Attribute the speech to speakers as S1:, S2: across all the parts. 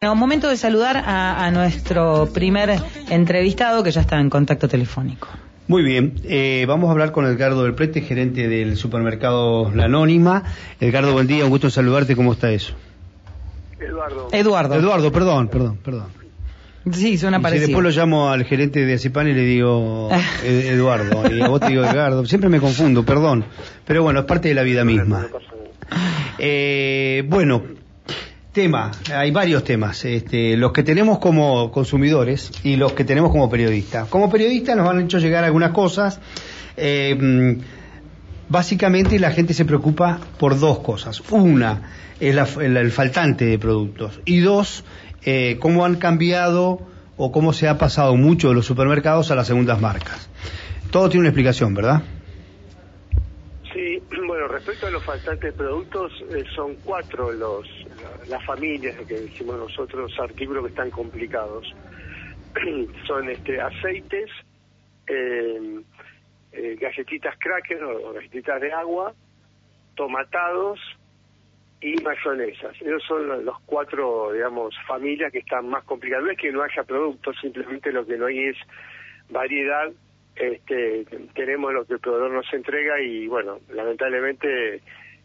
S1: Bueno, momento de saludar a, a nuestro primer entrevistado que ya está en contacto telefónico.
S2: Muy bien, eh, vamos a hablar con Edgardo del Prete, gerente del supermercado La Anónima. Edgardo, buen día, un gusto saludarte, ¿cómo está eso?
S3: Eduardo.
S1: Eduardo.
S2: Eduardo, perdón, perdón, perdón.
S1: Sí, suena
S2: Y si
S1: parecido.
S2: después lo llamo al gerente de Acipan y le digo Ed- Eduardo, y a vos te digo Edgardo, siempre me confundo, perdón, pero bueno, es parte de la vida misma. Eh, bueno, tema, hay varios temas, este, los que tenemos como consumidores y los que tenemos como periodistas. Como periodistas nos han hecho llegar algunas cosas. eh, mm, básicamente la gente se preocupa por dos cosas. Una, es la- el, el faltante de productos. Y dos, eh, cómo han cambiado o cómo se ha pasado mucho de los supermercados a las segundas marcas. Todo tiene una explicación, ¿verdad?
S3: Respecto a los faltantes productos, eh, son cuatro los la- las familias que decimos nosotros, artículos que están complicados. son este aceites, eh, eh, galletitas cracker o, galletitas de agua, tomatados y mayonesas. Esos son los cuatro, digamos, familias que están más complicadas. No es que no haya productos, simplemente lo que no hay es variedad. Este, tenemos lo que el proveedor nos entrega y, bueno, lamentablemente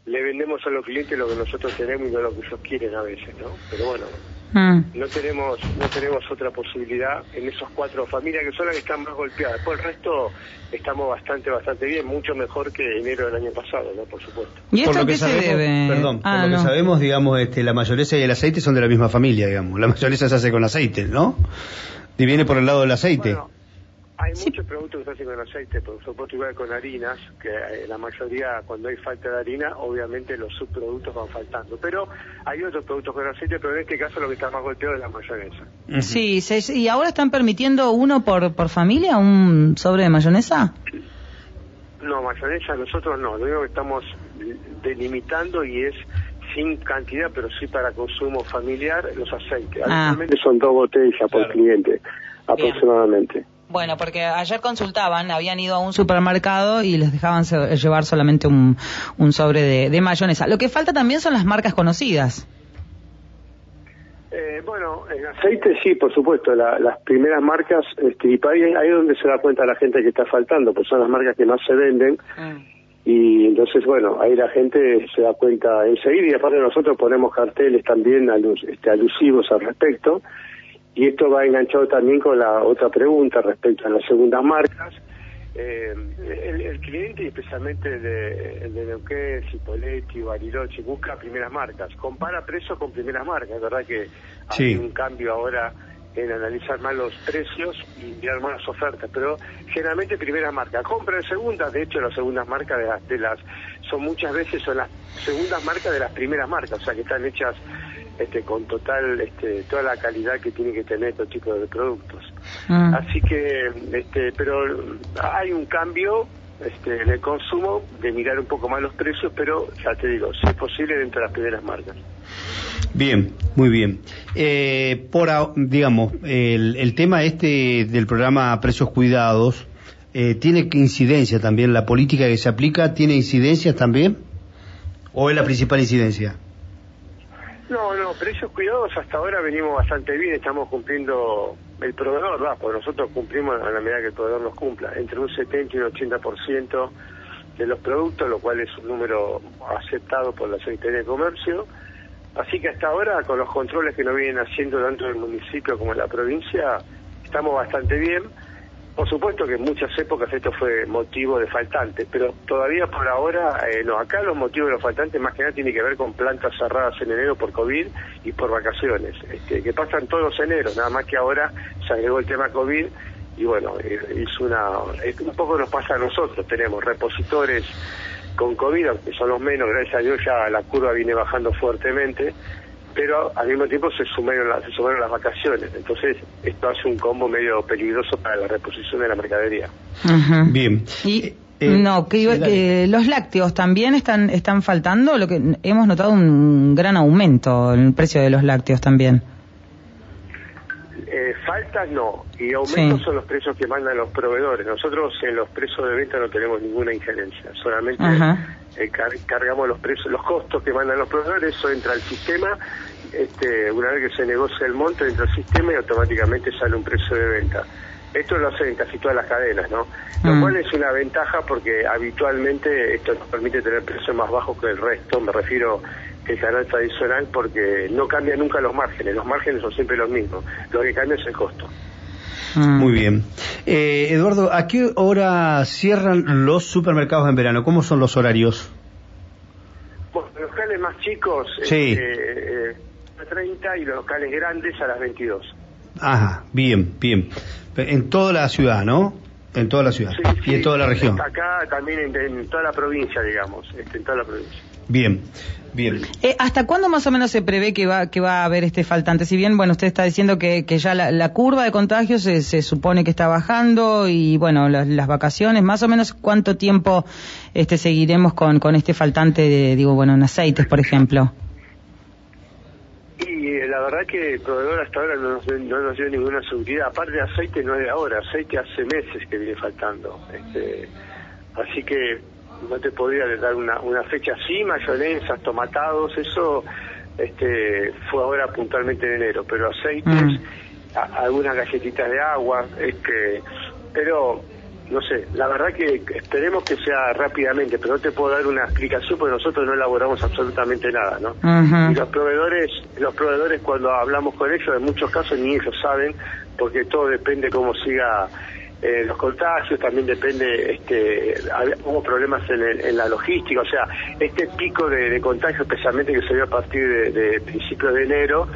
S3: le vendemos a los clientes lo que nosotros tenemos y no lo que ellos quieren a veces, ¿no? Pero bueno,
S1: Mm.
S3: no tenemos no tenemos otra posibilidad en esos cuatro familias que son las que están más golpeadas. Por el resto estamos bastante bastante bien, mucho mejor que enero del año pasado, ¿no? Por supuesto.
S1: ¿Y esto
S2: por lo que
S1: se debe?
S2: perdón,
S1: Ah,
S2: por lo
S1: no.
S2: que sabemos, digamos, este, la mayonesa y el aceite son de la misma familia, digamos. La mayonesa se hace con aceite, ¿no? Y viene por el lado del aceite.
S3: Bueno, hay
S1: Sí.
S3: muchos productos que se hacen con aceite, por supuesto igual con harinas, que eh, la mayoría cuando hay falta de harina, obviamente los subproductos van faltando. Pero hay otros productos con aceite, pero en este caso lo que está más golpeado es la mayonesa.
S1: Sí, se- ¿y ahora están permitiendo uno por, por familia, un sobre de mayonesa?
S3: No, mayonesa nosotros no, lo único que estamos delimitando y es sin cantidad, pero sí para consumo familiar, los aceites.
S1: Ah.
S3: Actualmente son dos botellas por
S2: Claro.
S3: cliente, aproximadamente.
S1: Bueno, porque ayer consultaban, habían ido a un supermercado y les dejaban se- llevar solamente un, un sobre de, de mayonesa. Lo que falta también son las marcas conocidas.
S3: Eh, bueno, en aceite sí, por supuesto, la- las primeras marcas, este, y ahí, ahí es donde se da cuenta la gente que está faltando, pues son las marcas que más se venden, y entonces, bueno, ahí la gente se da cuenta enseguida, y aparte nosotros ponemos carteles también alus- este, alusivos al respecto, y esto va enganchado también con la otra pregunta respecto a las segundas marcas. Eh, el, el cliente, especialmente el de, de Neuquén, Cipoletti, Bariloche, busca primeras marcas, compara precios con primeras marcas, es verdad que
S2: Sí.
S3: hay un cambio ahora en analizar más los precios y mirar más las ofertas, pero generalmente primera marca. Compra en segunda, de hecho las segundas marcas de las, de las son muchas veces son las segundas marcas de las primeras marcas, o sea que están hechas este, con total, este, toda la calidad que tiene que tener este tipo de productos.
S1: Mm.
S3: Así que, este, pero hay un cambio este, en el consumo de mirar un poco más los precios, pero ya te digo, si es posible dentro de las primeras marcas.
S2: Bien, muy bien. Eh, por, digamos, el, el tema este del programa Precios Cuidados, eh, ¿tiene incidencia también? ¿La política que se aplica tiene incidencias también? ¿O es la principal incidencia?
S3: No, no, precios cuidados hasta ahora venimos bastante bien, estamos cumpliendo el proveedor, va, porque nosotros cumplimos a la medida que el proveedor nos cumpla, entre un 70 y un 80% de los productos, lo cual es un número aceptado por la Secretaría de Comercio. Así que hasta ahora, con los controles que nos vienen haciendo tanto el municipio como en la provincia, estamos bastante bien. Por supuesto que en muchas épocas esto fue motivo de faltantes, pero todavía por ahora, eh, no, acá los motivos de los faltantes más que nada tienen que ver con plantas cerradas en enero por COVID y por vacaciones, este, que pasan todos los eneros, nada más que ahora se agregó el tema COVID y bueno, eh, es una, un poco nos pasa a nosotros, tenemos repositores con COVID, aunque son los menos, gracias a Dios ya la curva viene bajando fuertemente, pero al mismo tiempo se sumaron, las- se sumaron las vacaciones, entonces esto hace un combo medio peligroso para la reposición de la mercadería.
S2: Bien.
S1: Y
S2: Eh, eh,
S1: no, iba- que los lácteos también están están faltando, lo que hemos notado un gran aumento en el precio de los lácteos también.
S3: Faltas no, y aumentos son los precios que mandan los proveedores. Nosotros en los precios de venta no tenemos ninguna injerencia, solamente eh, cargamos los precios, los costos que mandan los proveedores, eso entra al sistema, este, una vez que se negocia el monto entra al sistema y automáticamente sale un precio de venta. Esto lo hacen en casi todas las cadenas, ¿no? Lo mm. cual es una ventaja porque habitualmente esto nos permite tener precios más bajos que el resto, me refiero que el canal tradicional porque no cambia nunca los márgenes, los márgenes son siempre los mismos, lo que cambia es el costo.
S2: Mm. Muy bien. Eh, Eduardo, ¿a qué hora cierran los supermercados en verano? ¿Cómo son los horarios?
S3: Bueno, los locales más chicos, sí. eh, 30 y los locales grandes a las 22.
S2: Ajá, bien, bien. En toda la ciudad, ¿no? En toda la ciudad. y en toda la región.
S3: Acá también en, toda la provincia, digamos, este, en toda la provincia.
S2: Bien, bien.
S1: Eh, ¿Hasta cuándo más o menos se prevé que va que va a haber este faltante? Si bien, bueno, usted está diciendo que, que ya la, curva de contagios se, se, supone que está bajando y, bueno, las, vacaciones, más o menos cuánto tiempo este seguiremos con, con este faltante de, digo, bueno, en aceites, por ejemplo.
S3: Y la verdad que el proveedor hasta ahora no nos, dio ninguna seguridad. Aparte de aceite no es de ahora, aceite hace meses que viene faltando. Este, así que no te podría dar una, una fecha así, mayonesas, tomatados, eso este, fue ahora puntualmente en enero, pero aceites, mm. algunas galletitas de agua, este, pero no sé, la verdad que esperemos que sea rápidamente, pero no te puedo dar una explicación porque nosotros no elaboramos absolutamente nada, ¿no? Y los proveedores, los proveedores cuando hablamos con ellos, en muchos casos ni ellos saben, porque todo depende cómo siga eh, los contagios, también depende, este, hubo problemas en, la logística, o sea, este pico de, de contagio, especialmente que se dio a partir de, de principios de enero,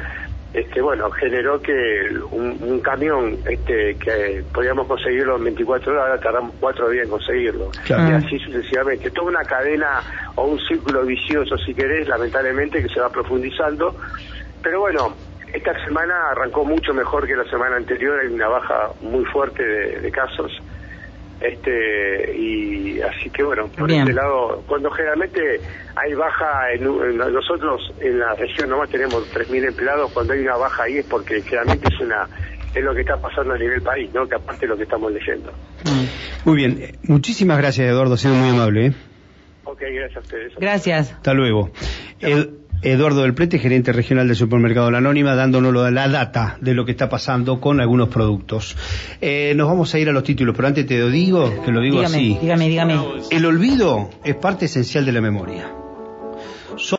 S3: este, bueno, generó que un, camión este, que podíamos conseguirlo en 24 horas, ahora tardamos cuatro días en conseguirlo. Y así sucesivamente. Toda una cadena o un círculo vicioso, si querés, lamentablemente, que se va profundizando. Pero bueno, esta semana arrancó mucho mejor que la semana anterior, hay una baja muy fuerte de casos este y así que bueno por este lado cuando generalmente hay baja en, nosotros en la región nomás tenemos 3.000 empleados cuando hay una baja ahí es porque generalmente es una es lo que está pasando a nivel país no que aparte de lo que estamos leyendo.
S2: Muy bien. Muchísimas gracias Eduardo ha sido muy amable ¿eh?
S3: ok gracias a ustedes.
S1: Gracias.
S2: Hasta luego Eduardo del Prete, gerente regional del supermercado La Anónima, dándonos la data de lo que está pasando con algunos productos. Eh, nos vamos a ir a los títulos, pero antes te lo digo, que lo digo
S1: así. Dígame, dígame.
S2: El olvido es parte esencial de la memoria.